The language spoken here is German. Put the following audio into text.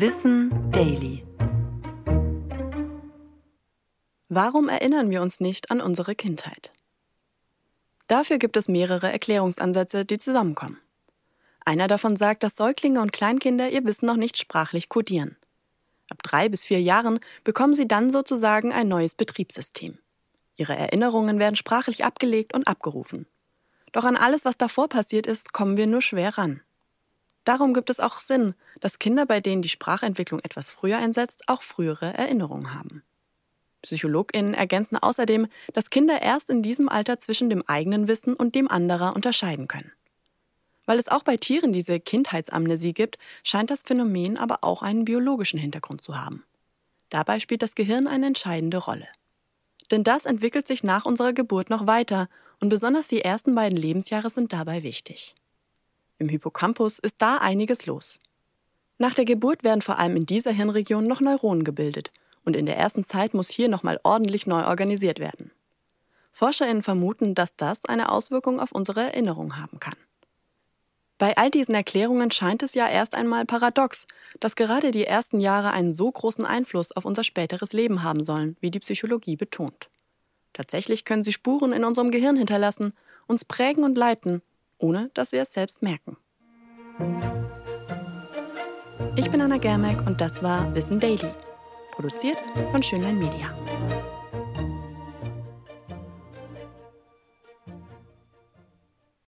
Wissen Daily. Warum erinnern wir uns nicht an unsere Kindheit? Dafür gibt es mehrere Erklärungsansätze, die zusammenkommen. Einer davon sagt, dass Säuglinge und Kleinkinder ihr Wissen noch nicht sprachlich kodieren. Ab drei bis vier Jahren bekommen sie dann sozusagen ein neues Betriebssystem. Ihre Erinnerungen werden sprachlich abgelegt und abgerufen. Doch an alles, was davor passiert ist, kommen wir nur schwer ran. Darum gibt es auch Sinn, dass Kinder, bei denen die Sprachentwicklung etwas früher einsetzt, auch frühere Erinnerungen haben. PsychologInnen ergänzen außerdem, dass Kinder erst in diesem Alter zwischen dem eigenen Wissen und dem anderer unterscheiden können. Weil es auch bei Tieren diese Kindheitsamnesie gibt, scheint das Phänomen aber auch einen biologischen Hintergrund zu haben. Dabei spielt das Gehirn eine entscheidende Rolle. Denn das entwickelt sich nach unserer Geburt noch weiter und besonders die ersten beiden Lebensjahre sind dabei wichtig. Im Hippocampus ist da einiges los. Nach der Geburt werden vor allem in dieser Hirnregion noch Neuronen gebildet und in der ersten Zeit muss hier nochmal ordentlich neu organisiert werden. ForscherInnen vermuten, dass das eine Auswirkung auf unsere Erinnerung haben kann. Bei all diesen Erklärungen scheint es ja erst einmal paradox, dass gerade die ersten Jahre einen so großen Einfluss auf unser späteres Leben haben sollen, wie die Psychologie betont. Tatsächlich können sie Spuren in unserem Gehirn hinterlassen, uns prägen und leiten, ohne dass wir es selbst merken. Ich bin Anna Germeck und das war Wissen Daily, produziert von Schönlein Media.